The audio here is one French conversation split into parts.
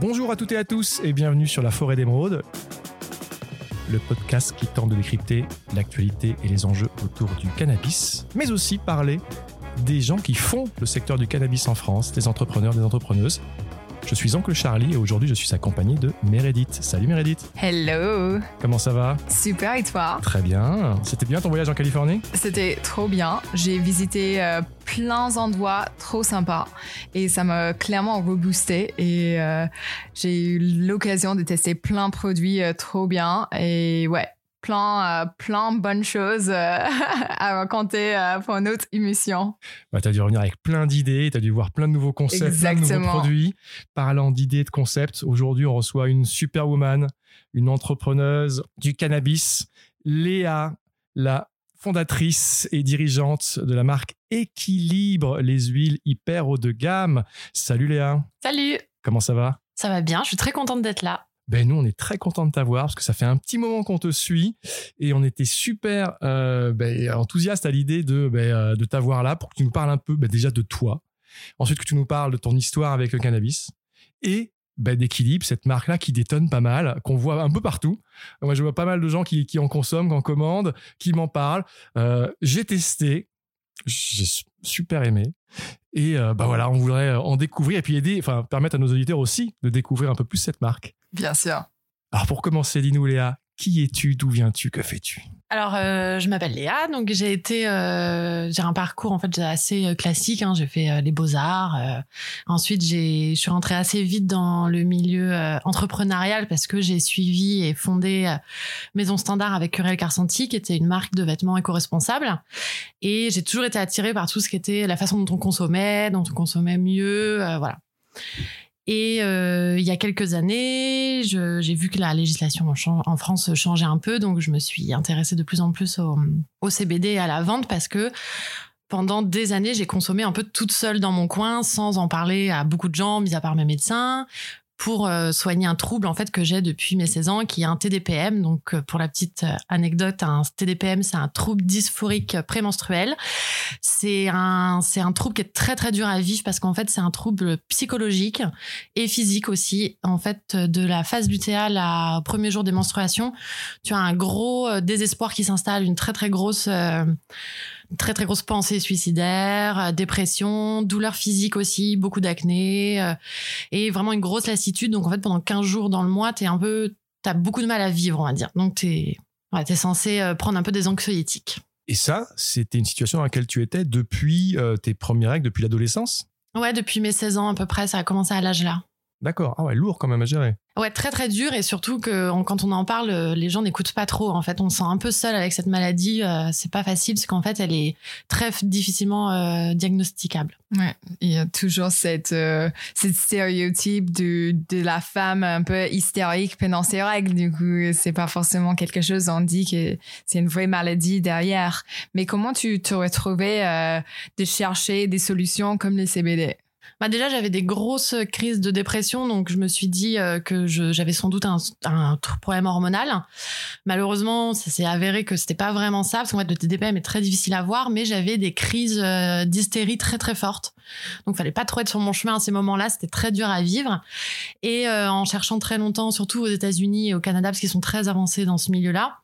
Bonjour à toutes et à tous et bienvenue sur La Forêt d'Émeraude, le podcast qui tente de décrypter l'actualité et les enjeux autour du cannabis, mais aussi parler des gens qui font le secteur du cannabis en France, des entrepreneurs, des entrepreneuses. Je suis Oncle Charlie et aujourd'hui je suis accompagné de Meredith. Salut Meredith. Hello. Comment ça va? Super et toi? Très bien. C'était bien ton voyage en Californie? C'était trop bien. J'ai visité euh, plein d'endroits trop sympas. Et ça m'a clairement reboosté. Et euh, j'ai eu l'occasion de tester plein de produits euh, trop bien. Et ouais, plein, euh, plein de bonnes choses à raconter pour une autre émission. bah, Tu as dû revenir avec plein d'idées, tu as dû voir plein de nouveaux concepts, plein de nouveaux produits. Parlant d'idées, de concepts, aujourd'hui on reçoit une superwoman, une entrepreneuse du cannabis, Léa, la fondatrice et dirigeante de la marque Équilibre, les huiles hyper haut de gamme. Salut Léa, Salut, comment ça va? Ça va bien, je suis très contente d'être là. ben nous, on est très content de t'avoir parce que ça fait un petit moment qu'on te suit et on était super euh, ben, enthousiaste à l'idée de, ben, euh, de t'avoir là pour que tu nous parles un peu ben, déjà de toi, ensuite que tu nous parles de ton histoire avec le cannabis et ben, d'équilibre, cette marque-là qui détonne pas mal, qu'on voit un peu partout. Moi, je vois pas mal de gens qui, qui en consomment, qui en commandent, qui m'en parlent. Euh, J'ai testé, j'ai su- super aimé. Et euh, bah voilà, on voudrait en découvrir et puis aider, enfin permettre à nos auditeurs aussi de découvrir un peu plus cette marque. Bien sûr. Alors pour commencer, dis-nous Léa, qui es-tu, d'où viens-tu, que fais-tu? Alors, euh, je m'appelle Léa, donc j'ai été, euh, j'ai un parcours en fait assez euh, classique. hein. J'ai fait euh, les beaux arts. Ensuite, je suis rentrée assez vite dans le milieu entrepreneurial parce que j'ai suivi et fondé Maison Standard avec Curiel Carsanti, qui était une marque de vêtements éco-responsables. Et j'ai toujours été attirée par tout ce qui était la façon dont on consommait, dont on consommait mieux, voilà. Et euh, il y a quelques années, j'ai vu que la législation en France changeait un peu, donc je me suis intéressée de plus en plus au, au CBD et à la vente parce que pendant des années, j'ai consommé un peu toute seule dans mon coin, sans en parler à beaucoup de gens, mis à part mes médecins, pour euh, soigner un trouble en fait que j'ai depuis mes 16 ans, qui est un TDPM. Donc, euh, pour la petite euh, anecdote, un TDPM, c'est un trouble dysphorique prémenstruel. C'est un, c'est un trouble qui est très très dur à vivre parce qu'en fait, c'est un trouble psychologique et physique aussi. En fait, de la phase lutéale à premier jour des menstruations, tu as un gros désespoir qui s'installe, une très très grosse, très très grosse pensée suicidaire, euh, dépression, douleur physique aussi, beaucoup d'acné euh, et vraiment une grosse lassitude. Donc en fait, pendant 15 jours dans le mois, t'es un peu, t'as beaucoup de mal à vivre, on va dire. Donc t'es, ouais, t'es censé euh, prendre un peu des anxiolytiques. Et ça, c'était une situation dans laquelle tu étais depuis tes premières règles, depuis l'adolescence? Ouais, depuis mes 16 ans à peu près, ça a commencé à l'âge là. D'accord, ah ouais, lourd quand même à gérer. Ouais, très très dur et surtout que on- quand on en parle, euh, les gens n'écoutent pas trop. En fait, on se sent un peu seul avec cette maladie. euh, c'est pas facile parce qu'en fait, elle est très difficilement euh, diagnosticable. Ouais, il y a toujours cette, euh, cette stéréotype de, de la femme un peu hystérique pendant ses règles. Du coup, c'est pas forcément quelque chose, on dit que c'est une vraie maladie derrière. Mais comment tu te retrouvais euh, de chercher des solutions comme le CBD Bah déjà, j'avais des grosses crises de dépression, donc je me suis dit euh, que j'avais sans doute un, un problème hormonal. Malheureusement, ça s'est avéré que c'était pas vraiment ça, parce qu'en fait, le TDPM est très difficile à voir, mais j'avais des crises euh, d'hystérie très très fortes. Donc, fallait pas trop être sur mon chemin à ces moments-là, c'était très dur à vivre. Et euh, en cherchant très longtemps, surtout aux États-Unis et au Canada, parce qu'ils sont très avancés dans ce milieu-là,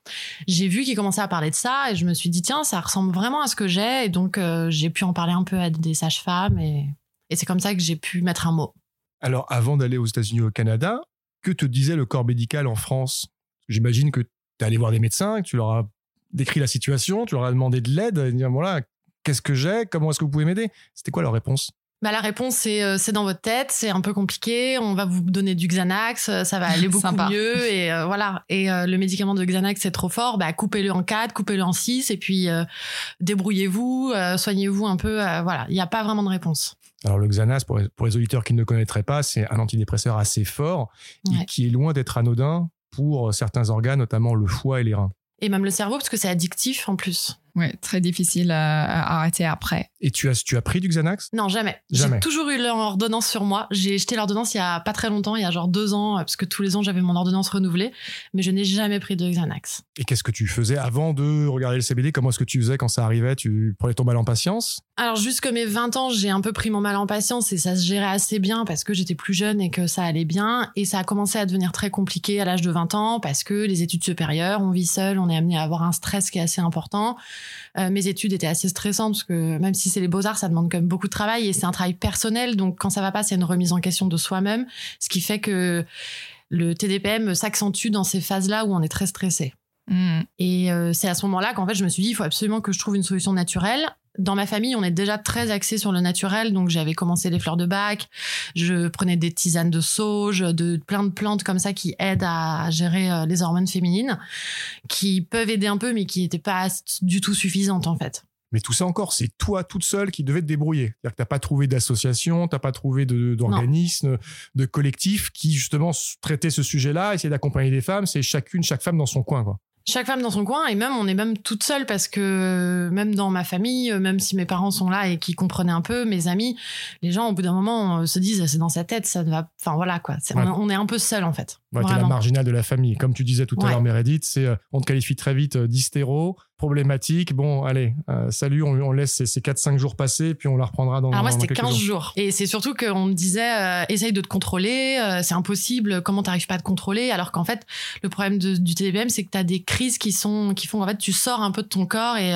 j'ai vu qu'ils commençaient à parler de ça, et je me suis dit tiens, ça ressemble vraiment à ce que j'ai, et donc j'ai pu en parler un peu à des sages-femmes et et c'est comme ça que j'ai pu mettre un mot. Alors avant d'aller aux États-Unis ou au Canada, que te disait le corps médical en France? J'imagine que tu es allé voir des médecins, que tu leur as décrit la situation, tu leur as demandé de l'aide, et dire voilà, qu'est-ce que j'ai, comment est-ce que vous pouvez m'aider? C'était quoi leur réponse? Bah, la réponse, c'est euh, c'est dans votre tête, c'est un peu compliqué, on va vous donner du Xanax, euh, ça va aller beaucoup mieux. Et euh, voilà. Et euh, le médicament de Xanax, c'est trop fort, bah, coupez-le en 4, coupez-le en 6, et puis euh, débrouillez-vous, euh, soignez-vous un peu. euh, voilà, il n'y a pas vraiment de réponse. Alors le Xanax, pour les, pour les auditeurs qui ne le connaîtraient pas, c'est un antidépresseur assez fort et qui est loin d'être anodin pour certains organes, notamment le foie et les reins. Et même le cerveau, parce que c'est addictif en plus. Ouais, très difficile à, à arrêter après. Et tu as, tu as pris du Xanax? Non, jamais. Jamais. J'ai toujours eu l'ordonnance sur moi. J'ai jeté l'ordonnance il y a pas très longtemps, il y a genre deux ans, parce que tous les ans j'avais mon ordonnance renouvelée, mais je n'ai jamais pris de Xanax. Et qu'est-ce que tu faisais avant de regarder le CBD Comment est-ce que tu faisais quand ça arrivait? Tu prenais ton mal en patience? Alors jusque mes 20 ans, j'ai un peu pris mon mal en patience et ça se gérait assez bien parce que j'étais plus jeune et que ça allait bien. Et ça a commencé à devenir très compliqué à l'âge de 20 ans parce que les études supérieures, on vit seul, on est amené à avoir un stress qui est assez important. Euh, mes études étaient assez stressantes parce que même si c'est les beaux-arts, ça demande quand même beaucoup de travail et c'est un travail personnel. Donc quand ça va pas, c'est une remise en question de soi-même, ce qui fait que le TDPM s'accentue dans ces phases-là où on est très stressé. Hmm. Et euh, c'est à ce moment-là qu'en fait, je me suis dit, il faut absolument que je trouve une solution naturelle. Dans ma famille, on est déjà très axé sur le naturel, donc j'avais commencé les fleurs de bac, je prenais des tisanes de sauge, de plein de plantes comme ça qui aident à gérer euh, les hormones féminines, qui peuvent aider un peu, mais qui n'étaient pas du tout suffisantes en fait. Mais tout ça encore, c'est toi toute seule qui devais te débrouiller. C'est-à-dire que t'as pas trouvé d'association, t'as pas trouvé d'organisme, de, collectif qui justement traitait ce sujet-là, essayer d'accompagner les femmes. C'est chacune, chaque femme dans son coin, quoi. Chaque femme dans son coin et même on est même toute seule parce que même dans ma famille, euh, même si mes parents sont là et qui comprenaient un peu, mes amis, les gens au bout d'un moment euh, se disent c'est dans sa tête, ça ne va. Enfin voilà quoi, Ouais. on, est un peu seul en fait. Ouais, t'es la marginale de la famille. Comme tu disais tout à l'heure, Meredith, c'est euh, on te qualifie très vite euh, d'hystéro, problématique. Bon, allez, euh, salut, on, on laisse ces, ces 4-5 jours passer, puis on la reprendra dans Alors moi c'était quelques 15 jours. jours et c'est surtout qu'on me disait euh, essaye de te contrôler, euh, c'est impossible, comment t'arrives pas à te contrôler? Alors qu'en fait le problème de- du TDPM c'est que t'as des crises qui sont qui font en fait tu sors un peu de ton corps et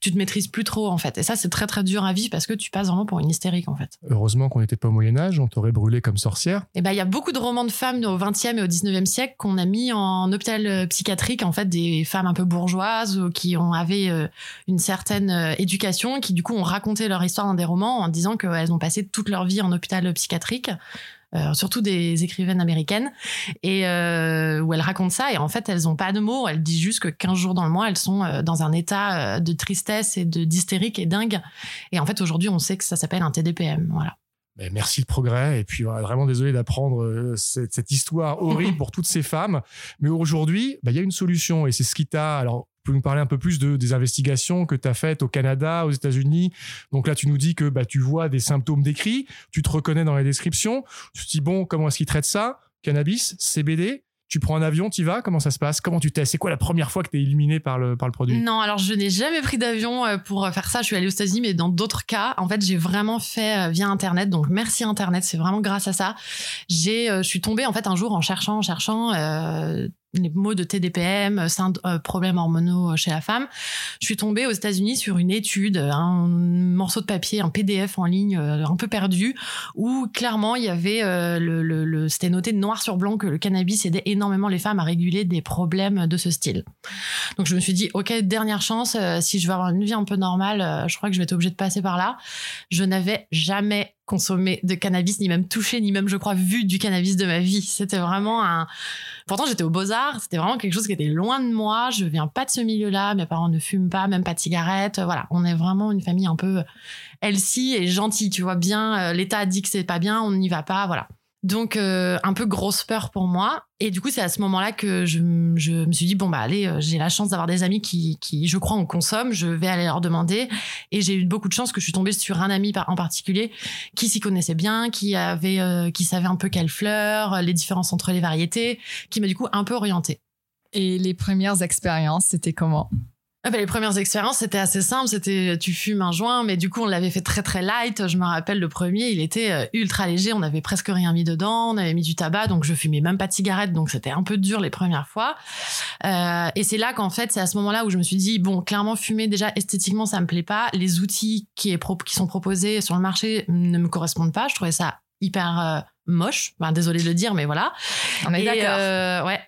tu te maîtrises plus trop en fait et ça c'est très très dur à vivre parce que tu passes vraiment pour une hystérique en fait. Heureusement qu'on n'était pas au Moyen-Âge, on t'aurait brûlé comme sorcière. Et ben il y a beaucoup de romans de femmes au 20e et au 19e siècle qu'on a mis en hôpital psychiatrique en fait des femmes un peu bourgeoises ou qui ont avaient euh, une certaine euh, éducation qui du coup ont raconté leur histoire dans des romans en disant qu'elles ont passé toute leur vie en hôpital psychiatrique. euh, surtout des écrivaines américaines et où elles racontent ça et en fait elles ont pas de mots elles disent juste que 15 jours dans le mois elles sont dans un état de tristesse et de d'hystérique et dingue et en fait aujourd'hui on sait que ça s'appelle un TDPM voilà Mais merci le progrès. Et puis, vraiment désolé d'apprendre cette, histoire horrible pour toutes ces femmes. Mais aujourd'hui, bah, il y a une solution. Et c'est ce qui t'a. Alors, nous parler un peu plus de, des investigations que tu as faites au Canada, aux États-Unis? Donc là, tu nous dis que bah, tu vois des symptômes décrits, tu te reconnais dans les descriptions. Tu te dis, bon, comment est-ce qu'ils traitent ça? Cannabis, CBD tu prends un avion, tu vas Comment ça se passe? Comment tu testes? C'est quoi la première fois que tu es éliminé par le, par le produit? Non, alors je n'ai jamais pris d'avion euh, pour faire ça. Je suis allée aux États-Unis, mais dans d'autres cas, en fait, j'ai vraiment fait euh, via Internet. Donc merci Internet, c'est vraiment grâce à ça. J'ai, euh, je suis tombée en fait un jour en cherchant, en cherchant euh, les mots de TDPM, synd- euh, problèmes hormonaux chez la femme. Je suis tombée aux États-Unis sur une étude, un morceau de papier, un PDF en ligne, euh, un peu perdu, où clairement il y avait euh, le, le, le- c'était noté noir sur blanc que le cannabis aidait énormément les femmes à réguler des problèmes de ce style. Donc je me suis dit, ok, dernière chance, euh, si je veux avoir une vie un peu normale, euh, je crois que je vais être obligée de passer par là. Je n'avais jamais consommé de cannabis, ni même touché, ni même, je crois, vu du cannabis de ma vie. C'était vraiment un... Pourtant, j'étais aux Beaux-Arts, c'était vraiment quelque chose qui était loin de moi. Je viens pas de ce milieu-là, mes parents ne fument pas, même pas de cigarettes. Voilà, on est vraiment une famille un peu healthy et gentille, tu vois bien. euh, L'État dit que c'est pas bien, on n'y va pas, voilà. Donc euh, un peu grosse peur pour moi. Et du coup, c'est à ce moment-là que je, me suis dit bon bah allez, euh, j'ai la chance d'avoir des amis qui, qui, je crois, en consomment. Je vais aller leur demander. Et j'ai eu beaucoup de chance que je suis tombée sur un ami en particulier qui s'y connaissait bien, qui avait, euh, qui savait un peu quelles fleurs, les différences entre les variétés, qui m'a du coup un peu orientée. Et les premières expériences, c'était comment? Ah bah, les premières expériences, c'était assez simple. C'était tu fumes un joint, mais du coup, on l'avait fait très très light. Je me rappelle le premier, il était euh, ultra léger. On avait presque rien mis dedans. On avait mis du tabac, donc je fumais même pas de cigarette. Donc c'était un peu dur les premières fois. Euh, et c'est là qu'en fait, c'est à ce moment-là où je me suis dit bon, clairement, fumer déjà esthétiquement, ça me plaît pas. Les outils qui sont proposés sur le marché ne me correspondent pas. Je trouvais ça hyper euh, moche. Enfin, désolé de le dire, mais voilà. On est Et, d'accord. euh, ouais.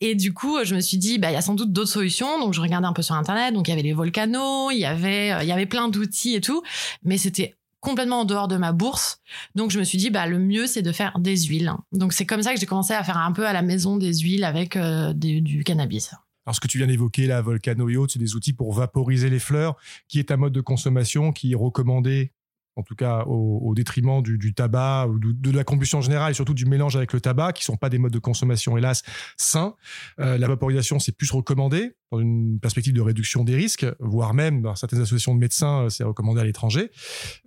Et du coup, je me suis dit, bah, il y a sans doute d'autres solutions. Donc, je regardais un peu sur Internet. Donc, il y avait les volcanos, il y avait, euh, il y avait plein d'outils et tout. Mais c'était complètement en dehors de ma bourse. Donc, je me suis dit, bah, le mieux, c'est de faire des huiles. Donc, c'est comme ça que j'ai commencé à faire un peu à la maison des huiles avec euh, des- du cannabis. Alors, ce que tu viens d'évoquer, la Volcano et autres, c'est des outils pour vaporiser les fleurs, qui est un mode de consommation qui est recommandé en tout cas au, détriment du, tabac ou de, la combustion générale et surtout du mélange avec le tabac, qui sont pas des modes de consommation, hélas, sains. Euh, la vaporisation, c'est plus recommandé dans une perspective de réduction des risques, voire même dans certaines associations de médecins, euh, c'est recommandé à l'étranger.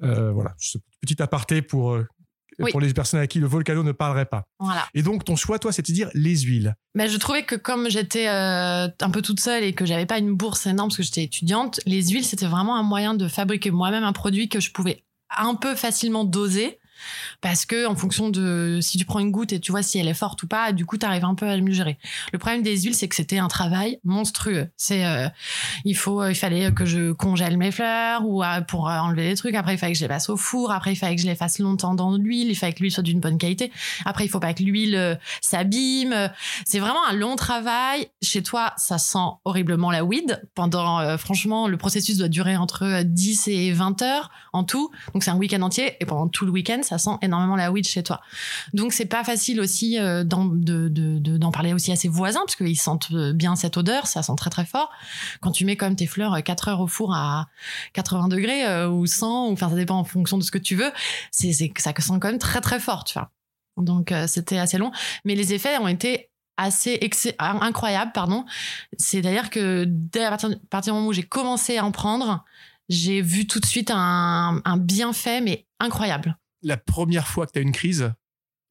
Euh, voilà, ce petit aparté pour pour les personnes à qui le volcano ne parlerait pas. Voilà. Et donc, ton choix, toi, c'est de dire les huiles. Mais je trouvais que comme j'étais euh, un peu toute seule et que j'avais pas une bourse énorme parce que j'étais étudiante, les huiles, c'était vraiment un moyen de fabriquer moi-même un produit que je pouvais un peu facilement doser parce que en fonction de si tu prends une goutte et tu vois si elle est forte ou pas, du coup tu arrives un peu à mieux gérer. Le problème des huiles, c'est que c'était un travail monstrueux. C'est euh, il faut il fallait que je congèle mes fleurs ou euh, pour euh, enlever les trucs. Après il fallait que je les passe au four. Après il fallait que je les fasse longtemps dans l'huile. Il fallait que l'huile soit d'une bonne qualité. Après il faut pas que l'huile s'abîme. C'est vraiment un long travail. Chez toi, ça sent horriblement la weed. Pendant franchement, le processus doit durer entre 10 et 20 heures en tout. Donc c'est un week-end entier et pendant tout le week-end ça sent énormément la weed chez toi. Donc c'est pas facile aussi euh, d'en, parler aussi à ses voisins parce qu'ils sentent euh, bien cette odeur, ça sent très très fort. Quand tu mets quand même tes fleurs 4 euh, heures au four à 80 degrés ou 100, ou enfin ça dépend en fonction de ce que tu veux, c'est, ça sent quand même très très fort, tu vois. Donc c'était assez long, mais les effets ont été assez incroyables, pardon. C'est d'ailleurs que dès à partir, du moment où j'ai commencé à en prendre, j'ai vu tout de suite un bienfait, mais incroyable la première fois que tu as une crise,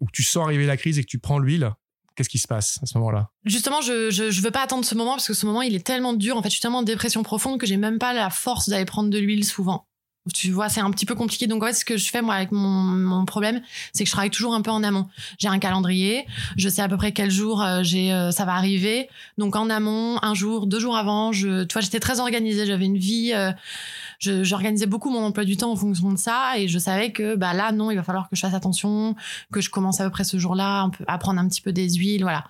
ou que tu sens arriver la crise et que tu prends l'huile, qu'est-ce qui se passe à ce moment-là? Justement, je, je, veux pas attendre ce moment parce que ce moment il est tellement dur. En fait, je suis tellement en dépression profonde que j'ai même pas la force d'aller prendre de l'huile souvent. Tu vois, c'est un petit peu compliqué. Donc, fait, ce que je fais, moi, avec mon, mon problème, c'est que je travaille toujours un peu en amont. J'ai un calendrier. Je sais à peu près quel jour euh, j'ai, euh, ça va arriver. Donc, en amont, un jour, deux jours avant, je, tu vois, j'étais très organisée. J'avais une vie, euh, j'organisais beaucoup mon emploi du temps en fonction de ça. Et je savais que, bah, là, non, il va falloir que je fasse attention, que je commence à peu près ce jour-là à prendre un petit peu des huiles, voilà.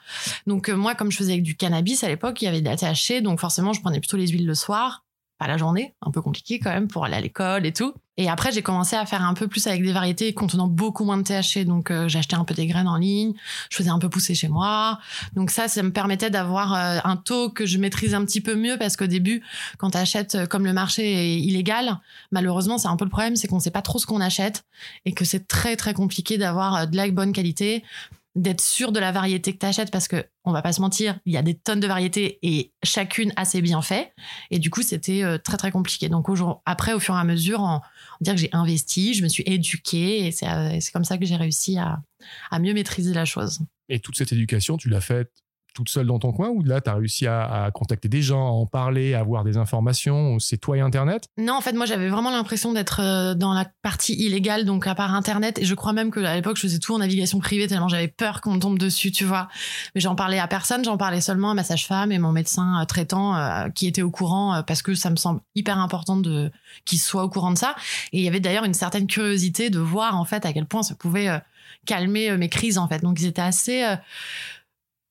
Donc, moi, comme je faisais avec du cannabis à l'époque, il y avait de la. Donc, forcément, je prenais plutôt les huiles le soir pas la journée, un peu compliqué quand même pour aller à l'école et tout. Et après, j'ai commencé à faire un peu plus avec des variétés contenant beaucoup moins de THC. Donc, euh, j'achetais un peu des graines en ligne, je faisais un peu pousser chez moi. Donc ça, ça me permettait d'avoir euh, un taux que je maîtrise un petit peu mieux parce qu'au début, quand tu achètes, euh, comme le marché est illégal, malheureusement, c'est un peu le problème, c'est qu'on sait pas trop ce qu'on achète et que c'est très très compliqué d'avoir de la bonne qualité d'être sûr de la variété que tu achètes parce que on va pas se mentir, il y a des tonnes de variétés et chacune a ses bienfaits et du coup c'était euh, très très compliqué. Donc après au fur et à mesure, on, dire que j'ai investi, je me suis éduquée et euh, c'est comme ça que j'ai réussi à, à mieux maîtriser la chose. Et toute cette éducation, tu l'as faite toute seule dans ton coin ou là, tu as réussi à, contacter des gens, à en parler, à avoir des informations C'est toi et Internet? Non, en fait, moi, j'avais vraiment l'impression d'être euh, dans la partie illégale, donc à part Internet. Et je crois même qu'à l'époque, je faisais tout en navigation privée tellement j'avais peur qu'on tombe dessus, tu vois. Mais j'en parlais à personne, j'en parlais seulement à ma sage-femme et mon médecin euh, traitant euh, qui était au courant parce que ça me semble hyper important de qu'il soit au courant de ça. Et il y avait d'ailleurs une certaine curiosité de voir en fait à quel point ça pouvait calmer mes crises en fait. Donc ils étaient assez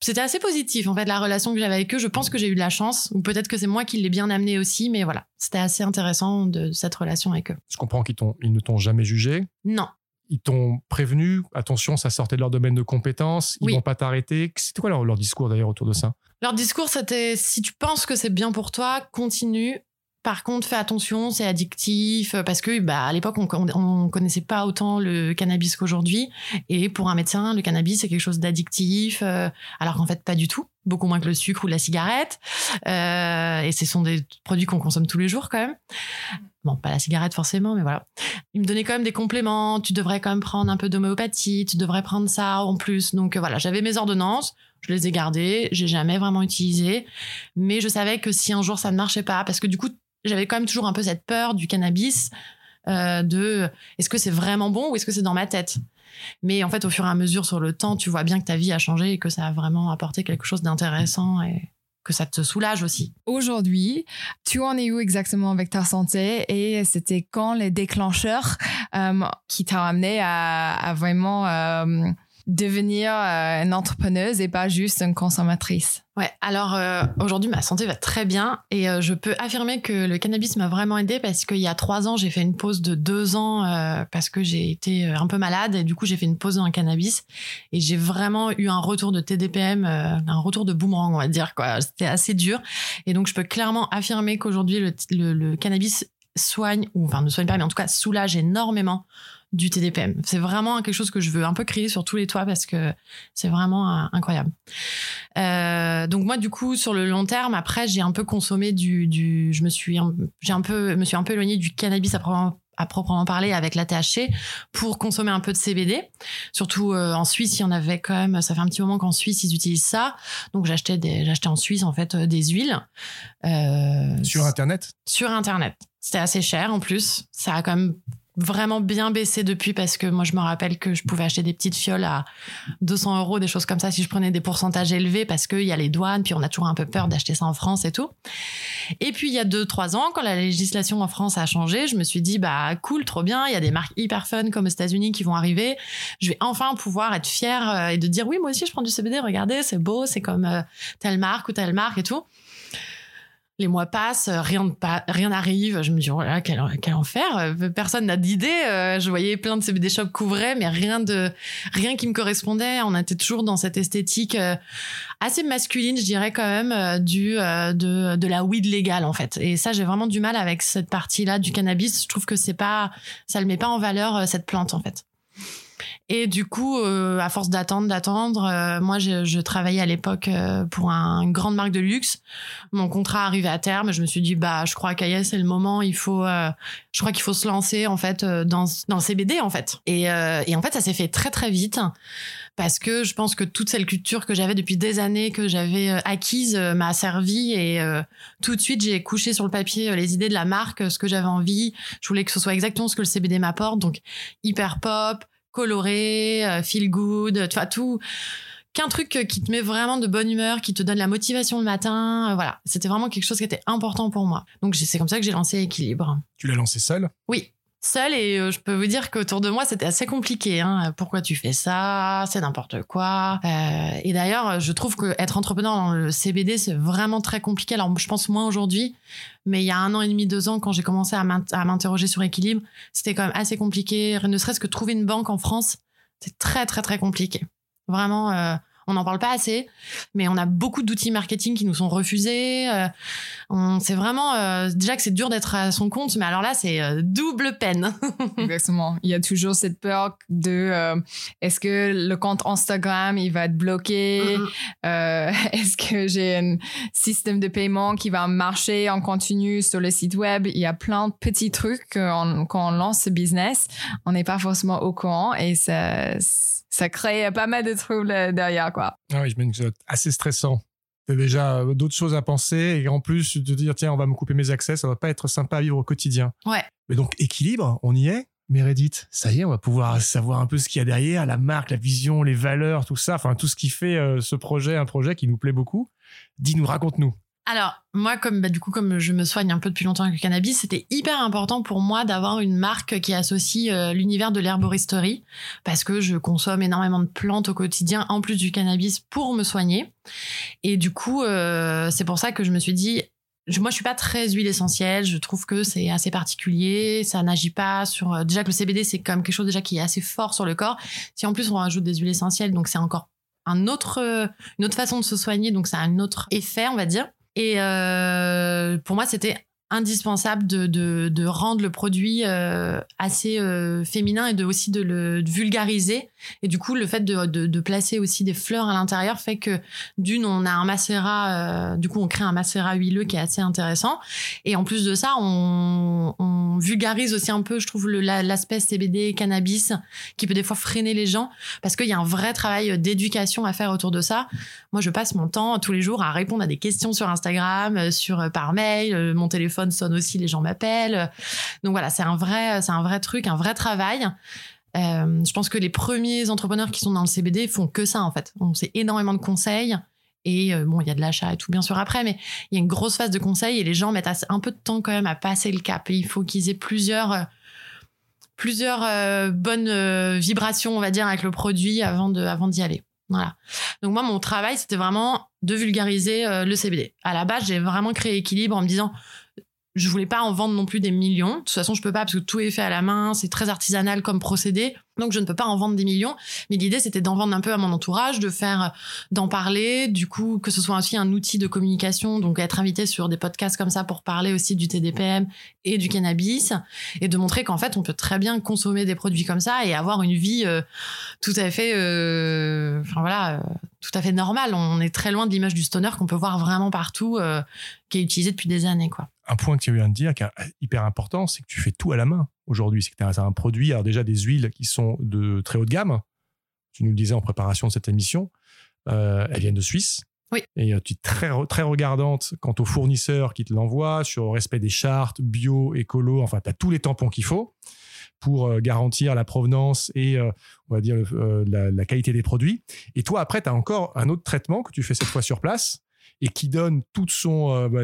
c'était assez positif en fait la relation que j'avais avec eux. Je pense que j'ai eu de la chance, ou peut-être que c'est moi qui l'ai bien amené aussi, mais voilà, c'était assez intéressant de cette relation avec eux. Je comprends qu'ils ils ne t'ont jamais jugé. Non. Ils t'ont prévenu, attention, ça sortait de leur domaine de compétences, ils vont pas t'arrêter. C'était quoi leur, leur discours d'ailleurs autour de ça? Leur discours, c'était si tu penses que c'est bien pour toi, continue. Par contre, fais attention, c'est addictif euh, parce que bah à l'époque on, on, connaissait pas autant le cannabis qu'aujourd'hui et pour un médecin, le cannabis c'est quelque chose d'addictif euh, alors qu'en fait pas du tout, beaucoup moins que le sucre ou la cigarette. Euh, et ce sont des produits qu'on consomme tous les jours quand même. Bon, pas la cigarette forcément, mais voilà. Il me donnait quand même des compléments. Tu devrais quand même prendre un peu d'homéopathie. Tu devrais prendre ça en plus. Donc voilà, j'avais mes ordonnances. Je les ai gardées. J'ai jamais vraiment utilisé. Mais je savais que si un jour ça ne marchait pas, parce que du coup, j'avais quand même toujours un peu cette peur du cannabis, euh, de est-ce que c'est vraiment bon ou est-ce que c'est dans ma tête? Mais en fait, au fur et à mesure, sur le temps, tu vois bien que ta vie a changé et que ça a vraiment apporté quelque chose d'intéressant et que ça te soulage aussi. Aujourd'hui, tu en es où exactement avec ta santé et c'était quand les déclencheurs euh, qui t'ont amené à, vraiment euh, devenir euh, une entrepreneuse et pas juste une consommatrice Ouais, alors euh, aujourd'hui ma santé va très bien et euh, je peux affirmer que le cannabis m'a vraiment aidé parce qu'il y a trois ans j'ai fait une pause de deux ans parce que j'ai été un peu malade et du coup j'ai fait une pause dans le cannabis et j'ai vraiment eu un retour de TDPM, un retour de boomerang on va dire. C'était assez dur et donc je peux clairement affirmer qu'aujourd'hui le, le, le cannabis soigne, ou enfin ne soigne pas, mais en tout cas soulage énormément du TDPM. C'est vraiment quelque chose que je veux un peu créer sur tous les toits parce que c'est vraiment euh, incroyable. Euh, donc moi, du coup, sur le long terme, après, j'ai un peu consommé du, du je me suis, j'ai un peu, me suis un peu éloignée du cannabis à proprement, à proprement parler avec la THC pour consommer un peu de CBD. Surtout euh, en Suisse, il y en avait quand même. Ça fait un petit moment qu'en Suisse ils utilisent ça. Donc j'achetais des, j'achetais en Suisse en fait des huiles. sur internet? Sur internet. C'était assez cher en plus. Ça a quand même vraiment bien baissé depuis parce que moi je me rappelle que je pouvais acheter des petites fioles à 200 euros, des choses comme ça si je prenais des pourcentages élevés parce qu'il y a les douanes, puis on a toujours un peu peur d'acheter ça en France et tout. Et puis il y a 2-3 ans, quand la législation en France a changé, je me suis dit bah cool, trop bien, il y a des marques hyper fun comme aux États-Unis qui vont arriver. Je vais enfin pouvoir être fière euh, et de dire oui, moi aussi je prends du CBD, regardez, c'est beau, c'est comme euh, telle marque ou telle marque et tout les mois passent, euh, rien ne rien n'arrive. Je me dis, oh quel enfer. Euh, personne n'a d'idée. Euh, je voyais plein de CBD shops couvraient, mais rien de, rien qui me correspondait. On était toujours dans cette esthétique assez masculine, je dirais quand même, du, de, de la weed légale, en fait. Et ça, j'ai vraiment du mal avec cette partie-là du cannabis. Je trouve que c'est pas, ça le met pas en valeur, cette plante, en fait. Et du coup, euh, à force d'attendre, d'attendre, euh, moi, je, travaillais à l'époque euh, pour un, une grande marque de luxe. Mon contrat arrivait à terme. Je me suis dit, bah, je crois qu'Aïe, c'est le moment. Il faut, je crois qu'il faut se lancer en fait dans dans le CBD en fait. Et, et en fait, ça s'est fait très très vite parce que je pense que toute cette culture que j'avais depuis des années, que j'avais acquise, m'a servi et tout de suite j'ai couché sur le papier les idées de la marque, ce que j'avais envie. Je voulais que ce soit exactement ce que le CBD m'apporte, donc hyper pop, coloré, euh, feel good, tu vois, tout qu'un truc euh, qui te met vraiment de bonne humeur, qui te donne la motivation le matin. Euh, voilà, c'était vraiment quelque chose qui était important pour moi. Donc c'est comme ça que j'ai lancé Équilibre. Tu l'as lancé seul Oui, seule et euh, je peux vous dire qu'autour de moi c'était assez compliqué. Hein. Pourquoi tu fais ça? C'est n'importe quoi. Euh, et d'ailleurs, je trouve que être entrepreneur dans le CBD c'est vraiment très compliqué. Alors je pense moins aujourd'hui, mais il y a un an et demi, deux ans, quand j'ai commencé à m'interroger sur équilibre, c'était quand même assez compliqué. Ne serait-ce que trouver une banque en France, c'est très très très compliqué. Vraiment. Euh, on n'en parle pas assez, mais on a beaucoup d'outils marketing qui nous sont refusés. Euh, on c'est vraiment euh, déjà que c'est dur d'être à son compte, mais alors là c'est euh, double peine. Exactement. Il y a toujours cette peur de est-ce que le compte Instagram il va être bloqué? Est-ce que j'ai un système de paiement qui va marcher en continu sur le site web? Il y a plein de petits trucs quand on lance ce business, on n'est pas forcément au courant et ça ça crée pas mal de troubles derrière, quoi. Ah oui, je c'est assez stressant. déjà euh, d'autres choses à penser et en plus de dire tiens on va me couper mes accès ça va pas être sympa à vivre au quotidien. Ouais. Mais donc équilibre on y est. Meredith ça y est on va pouvoir savoir un peu ce qu'il y a derrière la marque la vision les valeurs tout ça. Enfin tout ce qui fait euh, ce projet un projet qui nous plaît beaucoup. Dis-nous raconte-nous alors, moi, comme bah, du coup, comme je me soigne un peu depuis longtemps avec le cannabis, c'était hyper important pour moi d'avoir une marque qui associe euh, l'univers de l'herboristerie, parce que je consomme énormément de plantes au quotidien, en plus du cannabis, pour me soigner. Et du coup, euh, c'est pour ça que je me suis dit, moi, je suis pas très huile essentielle. Je trouve que c'est assez particulier. Ça n'agit pas sur. Euh, déjà que le CBD, c'est comme quelque chose déjà qui est assez fort sur le corps. Si en plus on rajoute des huiles essentielles, donc c'est encore un autre, une autre façon de se soigner. Donc ça a un autre effet, on va dire. Et euh, pour moi, c'était indispensable de, de, de, rendre le produit euh, assez euh, féminin et de aussi de le vulgariser. Et du coup le fait de, de, placer aussi des fleurs à l'intérieur fait que d'une on a un macérat euh, du coup on crée un macérat huileux qui est assez intéressant. Et en plus de ça on, on vulgarise aussi un peu je trouve l'aspect CBD cannabis qui peut des fois freiner les gens. Parce qu'il y a un vrai travail d'éducation à faire autour de ça. Moi je passe mon temps tous les jours à répondre à des questions sur Instagram sur par mail mon téléphone sonne aussi, les gens m'appellent. Donc voilà, c'est un vrai, c'est un vrai truc, un vrai travail. Euh, je pense que les premiers entrepreneurs qui sont dans le CBD font que ça en fait. On sait énormément de conseils et euh, bon, il y a de l'achat et tout bien sûr après, mais il y a une grosse phase de conseils et les gens mettent un peu de temps quand même à passer le cap. Et il faut qu'ils aient plusieurs euh, bonnes vibrations, on va dire, avec le produit avant de avant d'y aller. Voilà. Donc moi, mon travail, c'était vraiment de vulgariser le CBD. À la base, j'ai vraiment créé équilibre en me disant je voulais pas en vendre non plus des millions. De toute façon, je peux pas parce que tout est fait à la main, c'est très artisanal comme procédé. Donc, je ne peux pas en vendre des millions. Mais l'idée, c'était d'en vendre un peu à mon entourage, de faire, d'en parler. Du coup, que ce soit aussi un outil de communication. Donc, être invité sur des podcasts comme ça pour parler aussi du TDPM et du cannabis. Et de montrer qu'en fait, on peut très bien consommer des produits comme ça et avoir une vie euh, tout à fait, euh, enfin voilà, euh, tout à fait normale. On est très loin de l'image du stoner qu'on peut voir vraiment partout, euh, qui est utilisé depuis des années, quoi un point que tu viens de dire qui est hyper important, c'est que tu fais tout à la main aujourd'hui. C'est que tu as un produit, alors déjà des huiles qui sont de très haut de gamme. Tu nous le disais en préparation de cette émission. Euh, elles viennent de Suisse. Oui. Et euh, tu es très, très regardante quant aux fournisseurs qui te l'envoient, sur le respect des chartes, bio, écolo. Enfin, tu as tous les tampons qu'il faut pour euh, garantir la provenance et, on va dire, la, la, qualité des produits. Et toi, après, tu as encore un autre traitement que tu fais cette fois sur place et qui donne toute son euh, bah,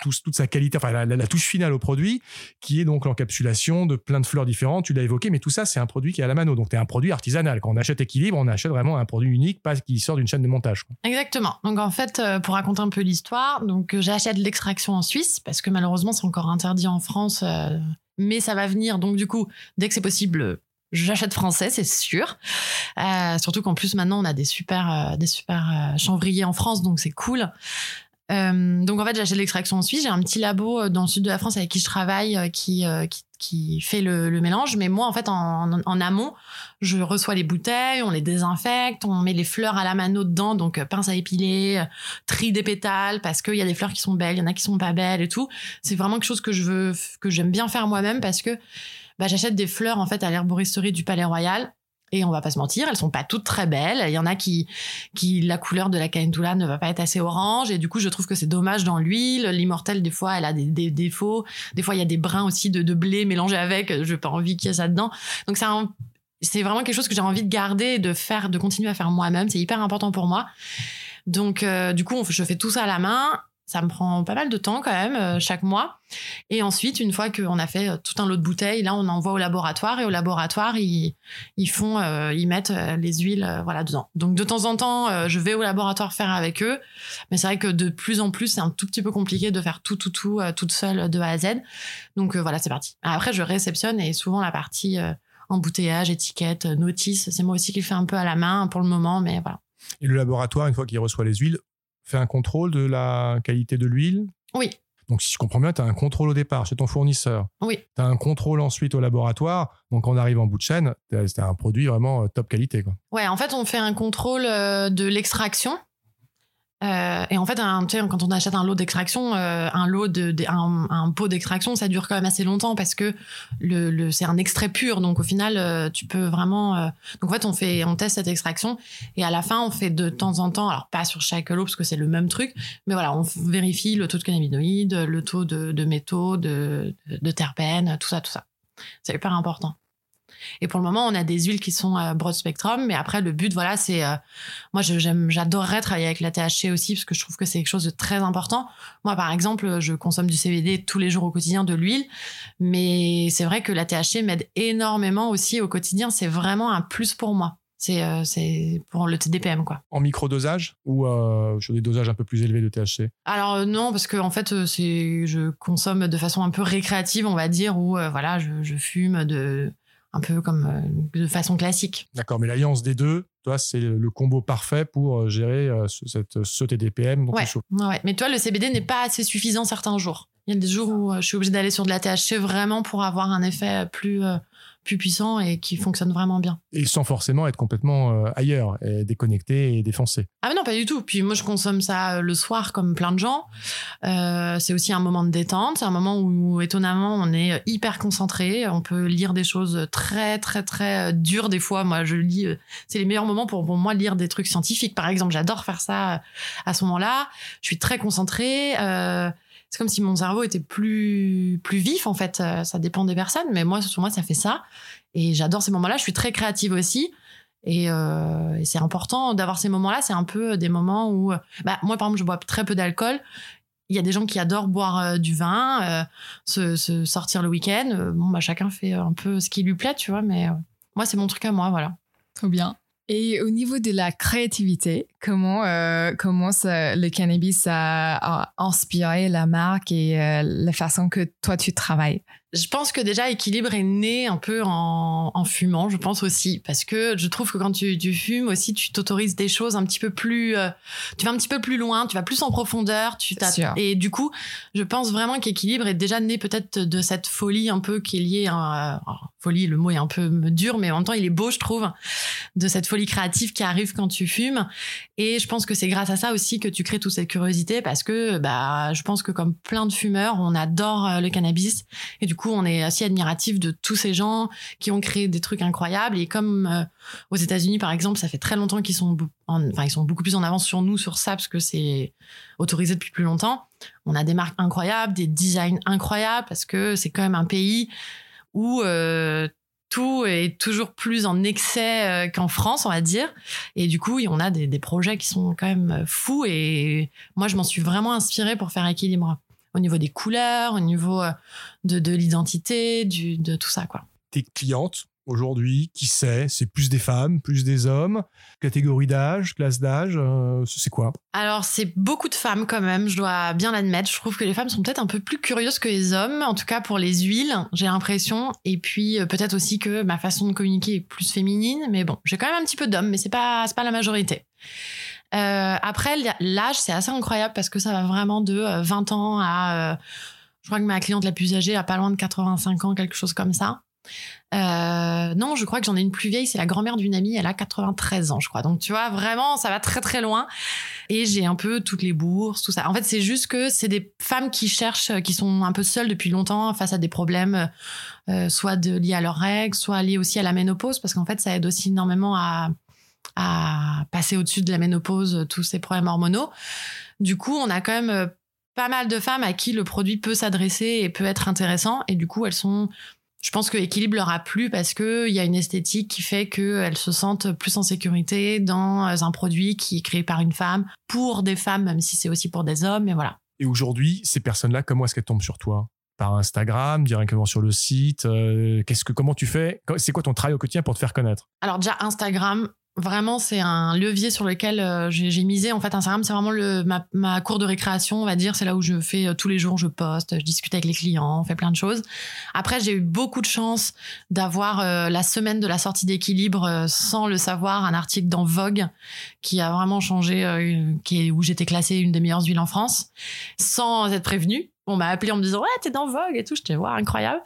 toute sa qualité, enfin la, touche finale au produit, qui est donc l'encapsulation de plein de fleurs différentes. Tu l'as évoqué, mais tout ça c'est un produit qui est à la mano, donc c'est un produit artisanal. Quand on achète équilibre, on achète vraiment un produit unique, pas qui sort d'une chaîne de montage. Exactement. Donc en fait, euh, pour raconter un peu l'histoire, donc euh, j'achète l'extraction en Suisse parce que malheureusement c'est encore interdit en France. mais ça va venir, donc du coup, dès que c'est possible, j'achète français, c'est sûr. Euh, surtout qu'en plus maintenant on a des super, euh, des super euh, chanvriers en France, donc c'est cool. donc en fait j'achète l'extraction en Suisse. J'ai un petit labo dans le sud de la France avec qui je travaille, qui, qui, fait le, le, mélange. Mais moi en fait en, en, amont, je reçois les bouteilles, on les désinfecte, on met les fleurs à la mano dedans, donc pince à épiler, tri des pétales parce qu'il y a des fleurs qui sont belles, il y en a qui sont pas belles et tout. C'est vraiment quelque chose que je veux, que j'aime bien faire moi-même parce que bah, j'achète des fleurs en fait à l'herboristerie du Palais Royal. Et on va pas se mentir, elles sont pas toutes très belles. Il y en a qui, qui la couleur de la calendula ne va pas être assez orange. Et du coup, je trouve que c'est dommage dans l'huile. L'immortelle, des fois, elle a des, défauts. Des fois, il y a des brins aussi de, de blé mélangés avec. Je n'ai pas envie qu'il y ait ça dedans. Donc, c'est c'est vraiment quelque chose que j'ai envie de garder, de faire, de continuer à faire moi-même. C'est hyper important pour moi. Donc, euh, du coup, je fais tout ça à la main ça me prend pas mal de temps quand même euh, chaque mois. Et ensuite, une fois qu'on a fait euh, tout un lot de bouteilles, là, on envoie au laboratoire et au laboratoire, ils, ils font, euh, ils mettent les huiles, voilà, dedans. Donc de temps en temps, je vais au laboratoire faire avec eux, mais c'est vrai que de plus en plus, c'est un tout petit peu compliqué de faire tout, tout, tout, toute seule de A à Z. Donc voilà, c'est parti. Après, je réceptionne et souvent la partie embouteillage, étiquette, notice, c'est moi aussi qui le fais un peu à la main pour le moment, mais voilà. Et le laboratoire, une fois qu'il reçoit les huiles, fait un contrôle de la qualité de l'huile Oui. Donc, si je comprends bien, tu as un contrôle au départ chez ton fournisseur. Oui. Tu as un contrôle ensuite au laboratoire. Donc, on arrive en bout de chaîne, c'est un produit vraiment euh, top qualité. Quoi. Ouais, en fait, on fait un contrôle euh, de l'extraction euh, et en fait, un, quand on achète un lot d'extraction, euh, un lot de, un, un, pot d'extraction, ça dure quand même assez longtemps parce que le, le c'est un extrait pur. Donc au final, euh, tu peux vraiment. Euh, donc en fait, on fait, on teste cette extraction et à la fin, on fait de temps en temps, alors pas sur chaque lot parce que c'est le même truc, mais voilà, on vérifie le taux de cannabinoïdes, le taux de, de métaux, de, de terpènes, tout ça, tout ça. C'est hyper important. Et pour le moment, on a des huiles qui sont euh, broad spectrum, mais après le but, voilà, c'est euh, moi, j'adorerais travailler avec la THC aussi parce que je trouve que c'est quelque chose de très important. Moi, par exemple, je consomme du CBD tous les jours au quotidien, de l'huile, mais c'est vrai que la THC m'aide énormément aussi au quotidien. C'est vraiment un plus pour moi. C'est, euh, pour le TDPM quoi. En micro-dosage ou sur des dosages un peu plus élevés de THC Alors non parce que en fait je consomme de façon un peu récréative on va dire ou voilà je, je, fume de un peu comme euh, de façon classique. D'accord, mais l'alliance des deux, toi, c'est le combo parfait pour euh, gérer euh, ce, cette, ce TDPM. ouais. ouais, mais toi, le CBD n'est pas assez suffisant certains jours. Il y a des jours où je suis obligée d'aller sur de la THC vraiment pour avoir un effet plus plus puissant et qui fonctionne vraiment bien. Et sans forcément être complètement euh, ailleurs, et déconnecté et défoncé. Ah mais non, pas du tout. Puis moi, je consomme ça euh, le soir comme plein de gens. Euh, c'est aussi un moment de détente. C'est un moment où, étonnamment, on est hyper concentré. On peut lire des choses très, très, très dures des fois. Moi, je lis... C'est les meilleurs moments pour, pour moi lire des trucs scientifiques. Par exemple, j'adore faire ça à ce moment-là. Je suis très concentrée. Euh, c'est comme si mon cerveau était plus plus vif en fait. Euh, ça dépend des personnes, mais moi sur moi ça fait ça. Et j'adore ces moments-là. Je suis très créative aussi. Et, euh, c'est important d'avoir ces moments-là. C'est un peu des moments où, bah, moi par exemple, je bois très peu d'alcool. Il y a des gens qui adorent boire euh, du vin, se, se, sortir le week-end. bon, bah chacun fait un peu ce qui lui plaît, tu vois. Mais moi, c'est mon truc à moi, voilà. Trop bien. Et au niveau de la créativité, comment euh, comment ça, le cannabis a, a, inspiré la marque et euh, la façon que toi tu travailles? Je pense que déjà équilibre est né un peu en, en, fumant, je pense aussi, parce que je trouve que quand tu, tu fumes aussi, tu t'autorises des choses un petit peu plus, euh, tu vas un petit peu plus loin, tu vas plus en profondeur, tu et du coup, je pense vraiment qu'équilibre est déjà né peut-être de cette folie un peu qui est liée à folie, le mot est un peu dur, mais en même temps il est beau, je trouve, de cette folie créative qui arrive quand tu fumes. Et je pense que c'est grâce à ça aussi que tu crées toute cette curiosité, parce que bah je pense que comme plein de fumeurs, on adore euh, le cannabis. Et du coup on est assez admiratif de tous ces gens qui ont créé des trucs incroyables. Et comme euh, aux États-Unis, par exemple, ça fait très longtemps qu'ils sont, enfin, ils sont beaucoup plus en avance sur nous sur ça parce que c'est autorisé depuis plus longtemps. On a des marques incroyables, des designs incroyables parce que c'est quand même un pays où euh, tout est toujours plus en excès euh, qu'en France, on va dire. Et du coup, on a des, des, projets qui sont quand même fous. Et moi, je m'en suis vraiment inspirée pour faire équilibre au niveau des couleurs, au niveau euh, de, de l'identité, de tout ça, quoi. Tes clientes, aujourd'hui Qui sait C'est plus des femmes, plus des hommes? Catégorie d'âge, classe d'âge euh, C'est quoi? Alors, c'est beaucoup de femmes quand même, je dois bien l'admettre. Je trouve que les femmes sont peut-être un peu plus curieuses que les hommes, en tout cas pour les huiles, j'ai l'impression. Et puis, euh, peut-être aussi que ma façon de communiquer est plus féminine. Mais bon, j'ai quand même un petit peu d'hommes, mais c'est pas, pas la majorité. Euh, après, l'âge, c'est assez incroyable parce que ça va vraiment de 20 ans à... je crois que ma cliente la plus âgée a pas loin de 85 ans, quelque chose comme ça. Euh, non, je crois que j'en ai une plus vieille, c'est la grand-mère d'une amie, elle a 93 ans, je crois. Donc tu vois, vraiment, ça va très très loin. Et j'ai un peu toutes les bourses, tout ça. En fait, c'est juste que c'est des femmes qui cherchent, qui sont un peu seules depuis longtemps face à des problèmes, euh, soit liés à leurs règles, soit liés aussi à la ménopause, parce qu'en fait, ça aide aussi énormément à, à passer au-dessus de la ménopause, tous ces problèmes hormonaux. Du coup, on a quand même euh, pas mal de femmes à qui le produit peut s'adresser et peut être intéressant. Et du coup, elles sont je pense que l'équilibre leur a plu parce que il y a une esthétique qui fait qu'elles se sentent plus en sécurité dans un produit qui est créé par une femme pour des femmes, même si c'est aussi pour des hommes. Mais voilà. Et aujourd'hui, ces personnes-là, comment est-ce qu'elles tombent sur toi? Par Instagram, directement sur le site euh, Qu'est-ce que comment tu fais? C'est quoi ton travail au quotidien pour te faire connaître? Alors déjà Instagram, Vraiment, c'est un levier sur lequel euh, j'ai misé. En fait, Instagram, c'est vraiment le, ma, ma, cour de récréation, on va dire. C'est là où je fais euh, tous les jours, je poste, je discute avec les clients, on fait plein de choses. Après, j'ai eu beaucoup de chance d'avoir euh, la semaine de la sortie d'équilibre, sans le savoir, un article dans Vogue qui a vraiment changé, qui est, où j'étais classée une des meilleures huiles en France, sans être prévenue on m'a appelé en me disant ouais t'es dans Vogue et tout. J'étais voir incroyable.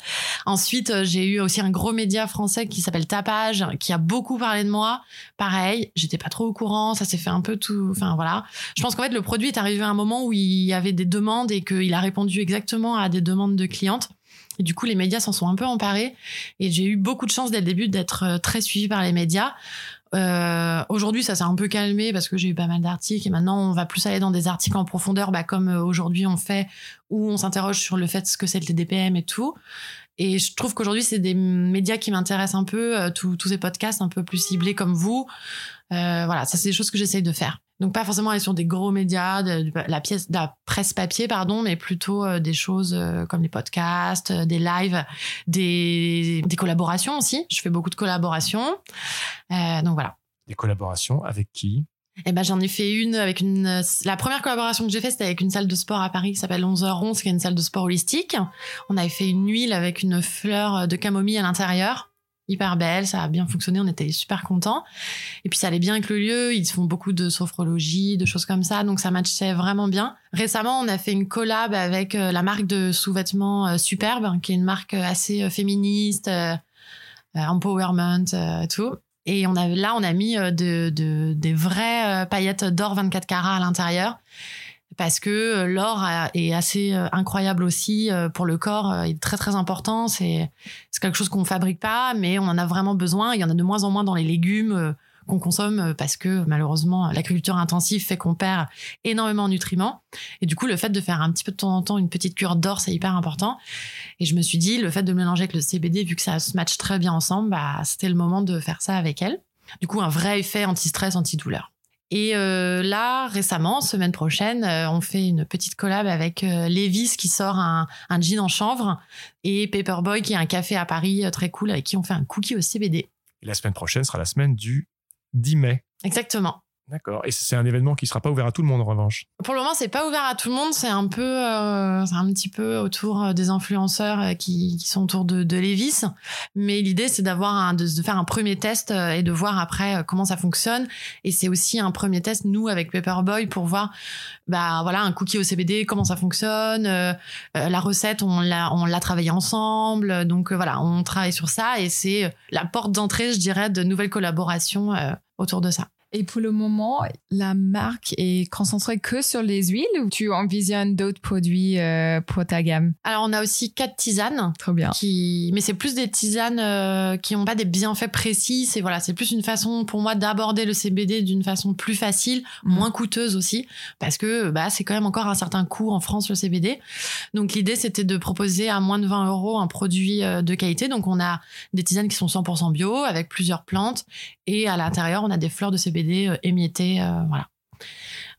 Ensuite euh, j'ai eu aussi un gros média français qui s'appelle Tapage qui a beaucoup parlé de moi. Pareil j'étais pas trop au courant. Ça s'est fait un peu tout enfin voilà. Je pense qu'en fait le produit est arrivé à un moment où il y avait des demandes et qu'il a répondu exactement à des demandes de clientes. Et du coup, les médias s'en sont un peu emparés. Et j'ai eu beaucoup de chance dès le début d'être euh, très suivie par les médias. Euh, Aujourd'hui, ça s'est un peu calmé parce que j'ai eu pas mal d'articles et maintenant on va plus aller dans des articles en profondeur, bah, comme euh, aujourd'hui on fait, où on s'interroge sur le fait ce que c'est le TDPM et tout. Et je trouve qu'aujourd'hui, c'est des médias qui m'intéressent un peu, euh, tous ces podcasts un peu plus ciblés comme vous. Euh, voilà, ça c'est des choses que j'essaye de faire. Donc pas forcément aller sur des gros médias, de, la pièce, de la presse papier, pardon, mais plutôt euh, des choses euh, comme les podcasts, euh, des lives, des, des collaborations aussi. Je fais beaucoup de collaborations. donc voilà. Des collaborations avec qui? Eh ben, j'en ai fait une avec une, la première collaboration que j'ai faite, c'était avec une salle de sport à Paris qui s'appelle 11h11, qui est une salle de sport holistique. On avait fait une huile avec une fleur de camomille à l'intérieur hyper belle, ça a bien fonctionné, on était super contents. Et puis ça allait bien avec le lieu, ils font beaucoup de sophrologie, de choses comme ça, donc ça matchait vraiment bien. Récemment, on a fait une collab avec euh, la marque de sous-vêtements euh, Superbe, qui est une marque euh, assez féministe, empowerment, tout. Et on a, là, on a mis de, de, des vraies paillettes d'or 24 carats à l'intérieur parce que euh, l'or est assez euh, incroyable aussi euh, pour le corps, il est très très important. C'est quelque chose qu'on fabrique pas, mais on en a vraiment besoin. Il y en a de moins en moins dans les légumes qu'on consomme parce que malheureusement l'agriculture intensive fait qu'on perd énormément en nutriments. Et du coup, le fait de faire un petit peu de temps en temps une petite cure d'or, c'est hyper important. Et je me suis dit, le fait de mélanger avec le CBD, vu que ça se match très bien ensemble, bah, c'était le moment de faire ça avec elle. Du coup, un vrai effet anti-stress, anti-douleur. Et euh, là, récemment, semaine prochaine, euh, on fait une petite collab avec euh, Levis qui sort un, un jean en chanvre et Paperboy qui est un café à Paris très cool avec qui on fait un cookie au CBD. Et la semaine prochaine sera la semaine du 10 mai. Exactement. D'accord. Et c'est un événement qui sera pas ouvert à tout le monde en revanche. Pour le moment, c'est pas ouvert à tout le monde. C'est un peu, euh, un petit peu autour euh, des influenceurs euh, qui, sont autour de, de. Mais l'idée, c'est d'avoir de, faire un premier test et de voir après comment ça fonctionne. Et c'est aussi un premier test nous avec Paperboy pour voir, bah voilà, un cookie au CBD, comment ça fonctionne. La recette, on l'a, on l'a travaillé ensemble. Donc voilà, on travaille sur ça et c'est la porte d'entrée, je dirais, de nouvelles collaborations autour de ça. Et pour le moment, la marque est concentrée que sur les huiles ou tu envisionnes d'autres produits euh, pour ta gamme? Alors on a aussi quatre tisanes. Trop bien. qui mais c'est plus des tisanes euh, qui ont pas des bienfaits précis c'est voilà c'est plus une façon pour moi d'aborder le CBD d'une façon plus facile Mhm. moins coûteuse aussi parce que bah c'est quand même encore un certain coût en France le CBD donc l'idée c'était de proposer à moins de 20 euros un produit euh, de qualité donc on a des tisanes qui sont 100% bio avec plusieurs plantes et à l'intérieur on a des fleurs de CBD euh, émiettées euh, voilà.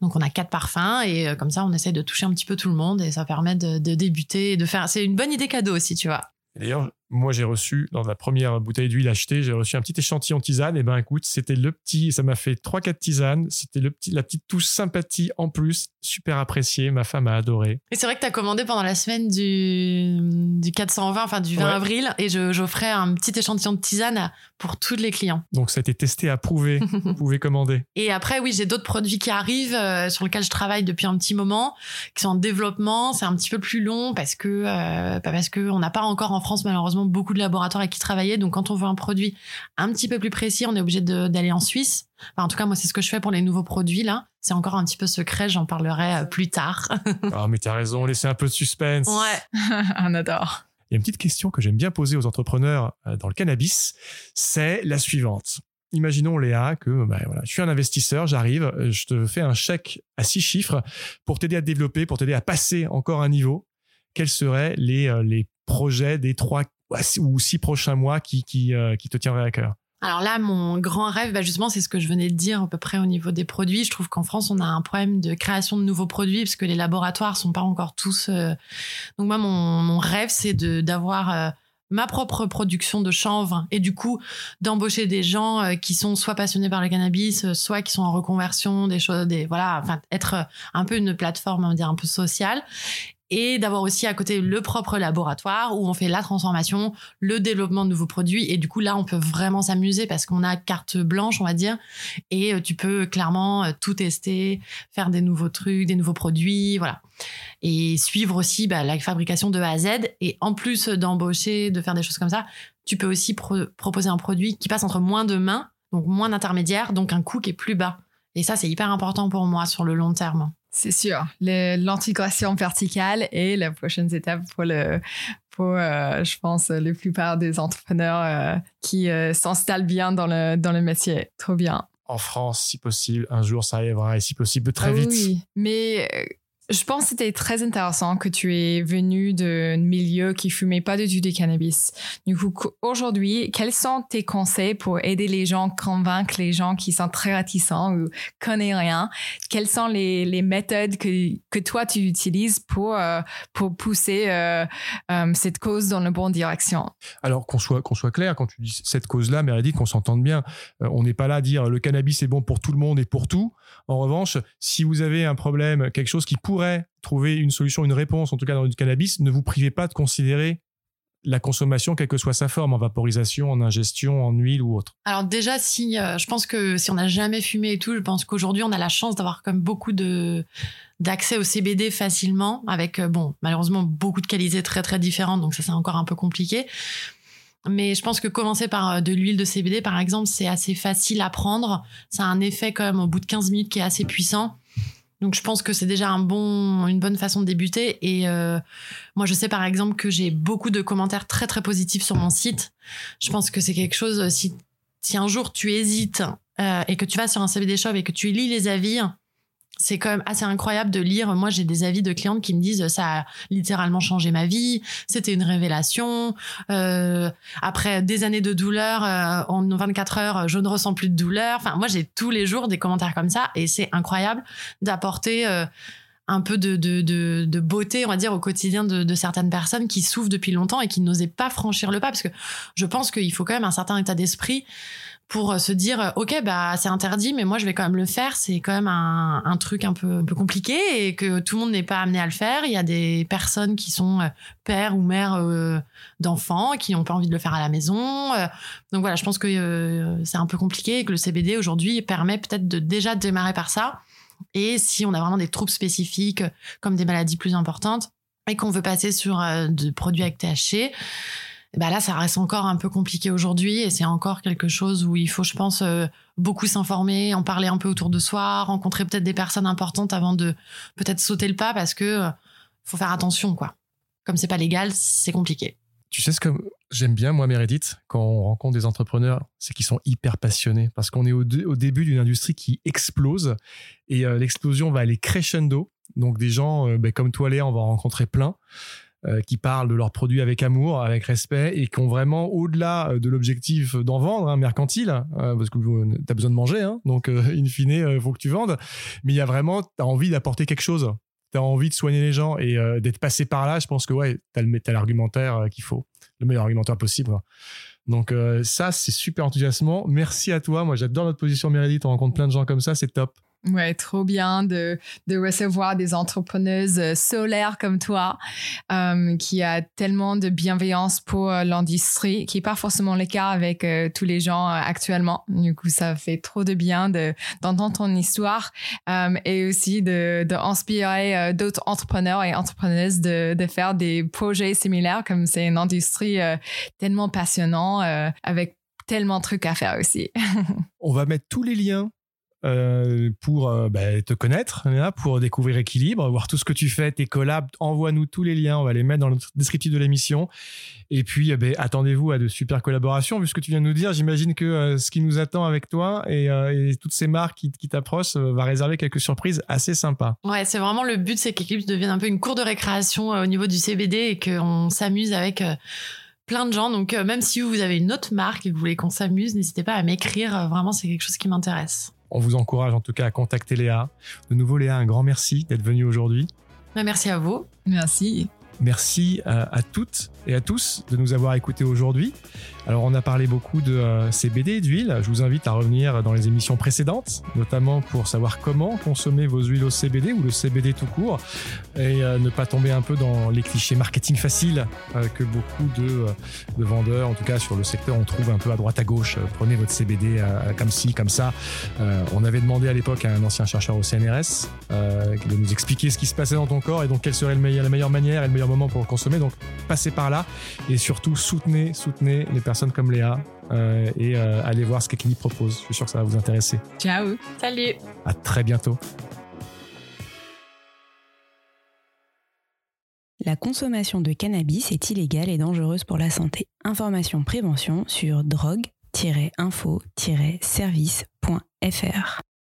Donc on a quatre parfums et euh, comme ça on essaie de toucher un petit peu tout le monde et ça permet de, de débuter et de faire c'est une bonne idée cadeau aussi tu vois. D'ailleurs, moi, j'ai reçu, dans la première bouteille d'huile achetée, j'ai reçu un petit échantillon de tisane. Et ben, écoute, c'était le petit, ça m'a fait 3-4 tisanes. C'était le petit, la petite touche sympathie en plus. Super apprécié. Ma femme a adoré. Et c'est vrai que tu as commandé pendant la semaine du, du 420, enfin du 20 Ouais. avril, et j'offrais un petit échantillon de tisane pour tous les clients. Donc, ça a été testé, approuvé. Vous pouvez commander. Et après, oui, j'ai d'autres produits qui arrivent, euh, sur lesquels je travaille depuis un petit moment, qui sont en développement. C'est un petit peu plus long parce que, euh, parce que on n'a pas encore en France, malheureusement, beaucoup de laboratoires avec qui travailler. Donc, quand on veut un produit un petit peu plus précis, on est obligé d'aller en Suisse. Enfin, en tout cas, moi, c'est ce que je fais pour les nouveaux produits, là. C'est encore un petit peu secret, j'en parlerai euh, plus tard. Ah, mais t'as raison, laissez un peu de suspense. ouais. On adore. Il y a une petite question que j'aime bien poser aux entrepreneurs euh, dans le cannabis, c'est la suivante. Imaginons Léa que bah, voilà, je suis un investisseur, j'arrive, euh, je te fais un chèque à six chiffres pour t'aider à te développer, pour t'aider à passer encore un niveau. Quels seraient les, les projets des trois ou six prochains mois qui, qui, euh, qui te tiendraient à cœur Alors là, mon grand rêve, bah justement, c'est ce que je venais de dire à peu près au niveau des produits. Je trouve qu'en France, on a un problème de création de nouveaux produits parce que les laboratoires sont pas encore tous. euh, Donc moi, mon, mon rêve, c'est d'avoir euh, ma propre production de chanvre et du coup d'embaucher des gens qui sont soit passionnés par le cannabis, soit qui sont en reconversion, des choses, des voilà, enfin être un peu une plateforme, on va dire un peu sociale. Et d'avoir aussi à côté le propre laboratoire où on fait la transformation, le développement de nouveaux produits. Et du coup, là, on peut vraiment s'amuser parce qu'on a carte blanche, on va dire. Et euh, tu peux clairement euh, tout tester, faire des nouveaux trucs, des nouveaux produits, voilà. Et suivre aussi bah, la fabrication de A à Z. Et en plus d'embaucher, de faire des choses comme ça, tu peux aussi pro- proposer un produit qui passe entre moins de mains, donc moins d'intermédiaires, donc un coût qui est plus bas. Et ça, c'est hyper important pour moi sur le long terme. C'est sûr. L'intégration verticale est la prochaine étape pour le pour euh, je pense la plupart des entrepreneurs euh, qui euh, s'installent bien dans le dans le métier. Trop bien. En France, si possible, un jour ça arrivera et si possible très Ah vite. Oui, mais je pense que c'était très intéressant que tu es venu d'un milieu qui fumait pas du tout du cannabis. Du coup, aujourd'hui, quels sont tes conseils pour aider les gens, convaincre les gens qui sont très réticents ou connaissent rien? Quelles sont les, méthodes que, que toi tu utilises pour, euh, pour pousser euh, euh, cette cause dans la bonne direction? Alors qu'on soit, qu'on soit clair, quand tu dis cette cause-là, Meredith, qu'on s'entende bien, on n'est pas là à dire le cannabis est bon pour tout le monde et pour tout. En revanche, si vous avez un problème, quelque chose qui pourrait trouver une solution, une réponse, en tout cas dans le cannabis, ne vous privez pas de considérer la consommation, quelle que soit sa forme, en vaporisation, en ingestion, en huile ou autre. Alors déjà, si euh, je pense que si on n'a jamais fumé et tout, je pense qu'aujourd'hui on a la chance d'avoir comme beaucoup de d'accès au CBD facilement, avec euh, bon malheureusement beaucoup de qualités très très différentes, donc ça c'est encore un peu compliqué. Mais je pense que commencer par euh, de l'huile de CBD par exemple, c'est assez facile à prendre. Ça a un effet quand même au bout de 15 minutes qui est assez puissant. Donc je pense que c'est déjà un bon, une bonne façon de débuter. Et euh, moi je sais par exemple que j'ai beaucoup de commentaires très très positifs sur mon site. Je pense que c'est quelque chose si si un jour tu hésites euh, et que tu vas sur un CBD shop et que tu lis les avis, c'est quand même assez incroyable de lire. Moi, j'ai des avis de clientes qui me disent ça a littéralement changé ma vie. C'était une révélation. Euh, après des années de douleur, euh, en 24 heures, je ne ressens plus de douleur. Enfin, moi, j'ai tous les jours des commentaires comme ça et c'est incroyable d'apporter euh, un peu de, de, de, de, beauté, on va dire, au quotidien de, de, certaines personnes qui souffrent depuis longtemps et qui n'osaient pas franchir le pas. Parce que je pense qu'il faut quand même un certain état d'esprit pour euh, se dire euh, ok bah c'est interdit mais moi je vais quand même le faire. C'est quand même un, truc un peu un peu compliqué et que tout le monde n'est pas amené à le faire. Il y a des personnes qui sont euh, pères ou mères d'enfants qui n'ont pas envie de le faire à la maison. Donc voilà je pense que c'est un peu compliqué et que le CBD aujourd'hui permet peut-être de déjà démarrer par ça. Et si on a vraiment des troubles spécifiques comme des maladies plus importantes et qu'on veut passer sur euh, de produits avec THC bah là, ça reste encore un peu compliqué aujourd'hui et c'est encore quelque chose où il faut, je pense, euh, beaucoup s'informer, en parler un peu autour de soi, rencontrer peut-être des personnes importantes avant de peut-être sauter le pas parce que euh, faut faire attention, quoi. Comme c'est pas légal, c'est compliqué. Tu sais ce que j'aime bien, moi, Meredith, quand on rencontre des entrepreneurs, c'est qu'ils sont hyper passionnés parce qu'on est au, au début d'une industrie qui explose et euh, l'explosion va aller crescendo. Donc, des gens ben, comme toi, Léa, on va en rencontrer plein. Euh, qui parlent de leurs produits avec amour, avec respect et qui ont vraiment au-delà de l'objectif d'en vendre, hein, mercantile, euh, parce que tu as besoin de manger, hein, donc euh, in fine, il faut que tu vendes. Mais il y a vraiment, tu as envie d'apporter quelque chose. Tu as envie de soigner les gens et d'être passé par là, je pense que ouais, tu as l'argumentaire qu'il faut, le meilleur argumentaire possible. Donc ça, c'est super enthousiasmant. Merci à toi. Moi, j'adore notre position Meredith. On rencontre plein de gens comme ça, c'est top. Ouais, trop bien de, de recevoir des entrepreneuses solaires comme toi, euh, qui a tellement de bienveillance pour euh, l'industrie, qui n'est pas forcément le cas avec euh, tous les gens euh, actuellement. Du coup, ça fait trop de bien de, d'entendre ton histoire euh, et aussi de, de euh, d'autres entrepreneurs et entrepreneuses de, de faire des projets similaires, comme c'est une industrie tellement passionnante avec tellement de trucs à faire aussi. On va mettre tous les liens euh, pour euh, bah, te connaître, pour découvrir Équilibre, voir tout ce que tu fais, tes collabs. Envoie-nous tous les liens, on va les mettre dans le descriptif de l'émission. Et puis, bah, attendez-vous à de super collaborations. Vu ce que tu viens de nous dire, j'imagine que euh, ce qui nous attend avec toi et, toutes ces marques qui, qui t'approchent va réserver quelques surprises assez sympas. Ouais, c'est vraiment le but, c'est qu'Équilibre devienne un peu une cour de récréation au niveau du CBD et qu'on s'amuse avec plein de gens. Donc, même si vous avez une autre marque et que vous voulez qu'on s'amuse, n'hésitez pas à m'écrire. Vraiment, c'est quelque chose qui m'intéresse. On vous encourage en tout cas à contacter Léa. De nouveau, Léa, un grand merci d'être venue aujourd'hui. Merci à vous. Merci. Merci à, à, toutes et à tous de nous avoir écoutés aujourd'hui. Alors, on a parlé beaucoup de euh, CBD d'huile. Je vous invite à revenir dans les émissions précédentes, notamment pour savoir comment consommer vos huiles au CBD ou le CBD tout court et euh, ne pas tomber un peu dans les clichés marketing faciles euh, que beaucoup de, de, vendeurs, en tout cas sur le secteur, on trouve un peu à droite à gauche. Prenez votre CBD comme ci, comme ça. on avait demandé à l'époque à un ancien chercheur au CNRS de nous expliquer ce qui se passait dans ton corps et donc quelle serait la meilleure manière et le meilleur moment pour consommer. Donc, passez par là et surtout soutenez, soutenez les personnes comme Léa euh, et euh, allez voir ce qu'Equilibre propose. Je suis sûr que ça va vous intéresser. Ciao. Salut. À très bientôt. La consommation de cannabis est illégale et dangereuse pour la santé. Information prévention sur drogue-info-service.fr.